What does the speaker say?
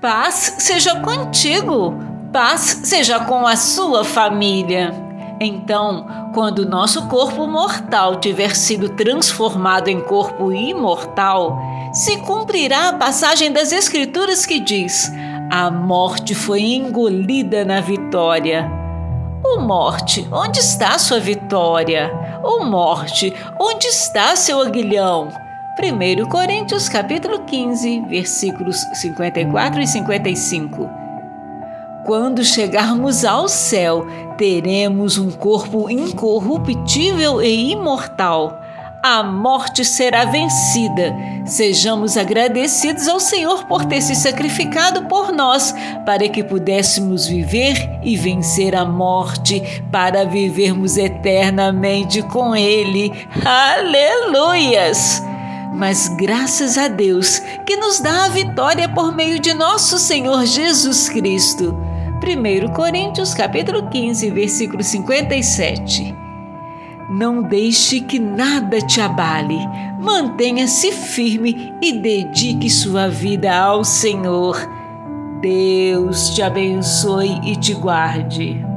Paz seja contigo, paz seja com a sua família. Então, quando nosso corpo mortal tiver sido transformado em corpo imortal, se cumprirá a passagem das Escrituras que diz: A morte foi engolida na vitória. Ô morte, onde está sua vitória? Ô morte, onde está seu aguilhão? 1 Coríntios capítulo 15, versículos 54 e 55. Quando chegarmos ao céu, teremos um corpo incorruptível e imortal. A morte será vencida. Sejamos agradecidos ao Senhor por ter se sacrificado por nós, para que pudéssemos viver e vencer a morte, para vivermos eternamente com Ele. Aleluias! Mas graças a Deus que nos dá a vitória por meio de nosso Senhor Jesus Cristo. 1 Coríntios capítulo 15, versículo 57. Não deixe que nada te abale. Mantenha-se firme e dedique sua vida ao Senhor. Deus te abençoe e te guarde.